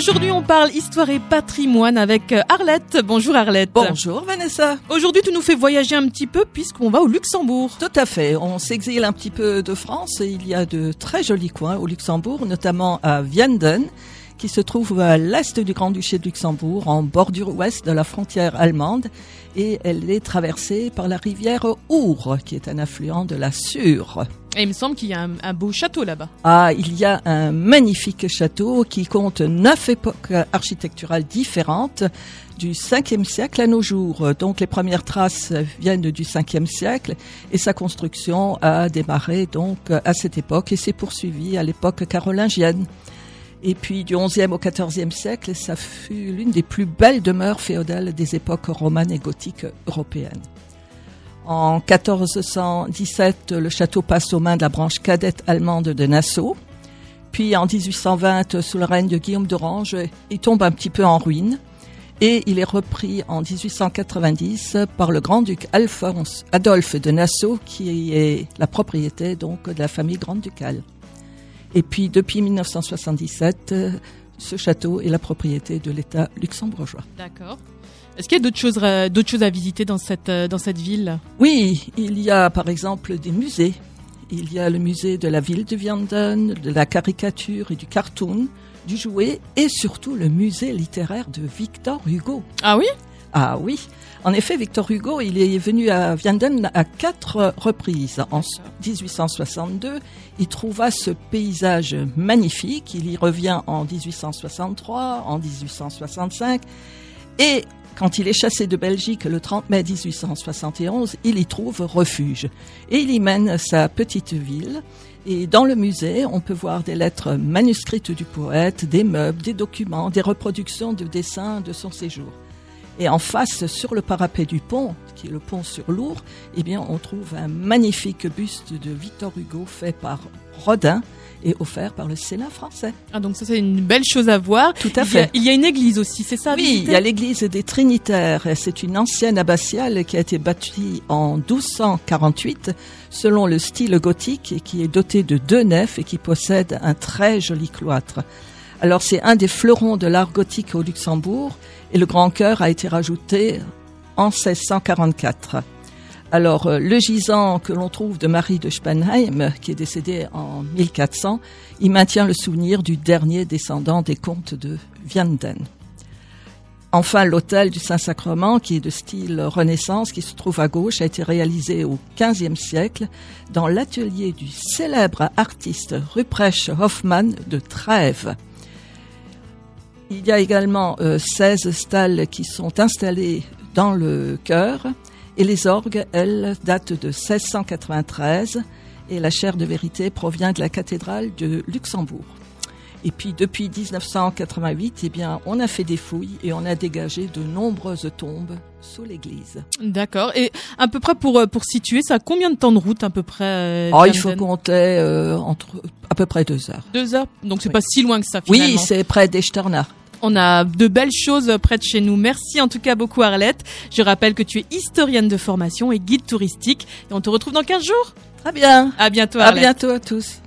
Aujourd'hui, on parle histoire et patrimoine avec euh, Arlette. Bonjour Arlette. Bonjour Vanessa. Aujourd'hui, tu nous fais voyager un petit peu puisqu'on va au Luxembourg. Tout à fait. On s'exile un petit peu de France et il y a de très jolis coins au Luxembourg, notamment à Vianden qui se trouve à l'est du Grand-Duché de Luxembourg, en bordure ouest de la frontière allemande, et elle est traversée par la rivière Our, qui est un affluent de la Sûre. Et il me semble qu'il y a un, beau château là-bas. Ah, il y a un magnifique château qui compte neuf époques architecturales différentes du 5e siècle à nos jours. Donc les premières traces viennent du 5e siècle et sa construction a démarré donc à cette époque et s'est poursuivie à l'époque carolingienne. Et puis du XIe au XIVe siècle, ça fut l'une des plus belles demeures féodales des époques romanes et gothiques européennes. En 1417, le château passe aux mains de la branche cadette allemande de Nassau. Puis en 1820, sous le règne de Guillaume d'Orange, il tombe un petit peu en ruine. Et il est repris en 1890 par le grand-duc Alphonse Adolphe de Nassau, qui est la propriété donc de la famille grand-ducale. Et puis depuis 1977, euh, ce château est la propriété de l'État luxembourgeois. D'accord. Est-ce qu'il y a d'autres choses, d'autres choses à visiter dans cette, euh, dans cette ville? Oui, il y a par exemple des musées. Il y a le musée de la ville de Vianden, de la caricature et du cartoon, du jouet et surtout le musée littéraire de Victor Hugo. Ah oui? Ah oui, en effet, Victor Hugo, il est venu à Vianden à quatre reprises. En 1862, il trouva ce paysage magnifique. Il y revient en 1863, en 1865. Et quand il est chassé de Belgique le 30 mai 1871, il y trouve refuge. Et il y mène sa petite ville. Et dans le musée, on peut voir des lettres manuscrites du poète, des meubles, des documents, des reproductions de dessins de son séjour. Et en face, sur le parapet du pont, qui est le pont sur Lourdes, eh bien, on trouve un magnifique buste de Victor Hugo fait par Rodin et offert par le Sénat français. Ah donc ça c'est une belle chose à voir. Tout à fait. Il y a, une église aussi, c'est ça Oui, il y a l'église des Trinitaires. C'est une ancienne abbatiale qui a été bâtie en 1248 selon le style gothique et qui est dotée de deux nefs et qui possède un très joli cloître. Alors c'est un des fleurons de l'art gothique au Luxembourg et le grand chœur a été rajouté en 1644. Alors euh, le gisant que l'on trouve de Marie de Spanheim, qui est décédée en 1400, il maintient le souvenir du dernier descendant des comtes de Vianden. Enfin, l'hôtel du Saint-Sacrement, qui est de style Renaissance, qui se trouve à gauche, a été réalisé au XVe siècle dans l'atelier du célèbre artiste Ruprecht Hoffmann de Trèves. Il y a également 16 euh, stalles qui sont installées dans le chœur et les orgues, elles, datent de 1693 et la chaire de vérité provient de la cathédrale de Luxembourg. Et puis depuis 1988, eh bien, on a fait des fouilles et on a dégagé de nombreuses tombes sous l'église. D'accord. Et à peu près pour euh, pour situer, ça a combien de temps de route à peu près Oh, il faut compter euh, entre à peu près deux heures. Deux heures. Donc c'est pas si loin que ça. Finalement. Oui, c'est près d'Echternach. On a de belles choses près de chez nous. Merci en tout cas beaucoup Arlette. Je rappelle que tu es historienne de formation et guide touristique et on te retrouve dans 15 jours. Très bien. À bientôt Arlette. À bientôt à tous.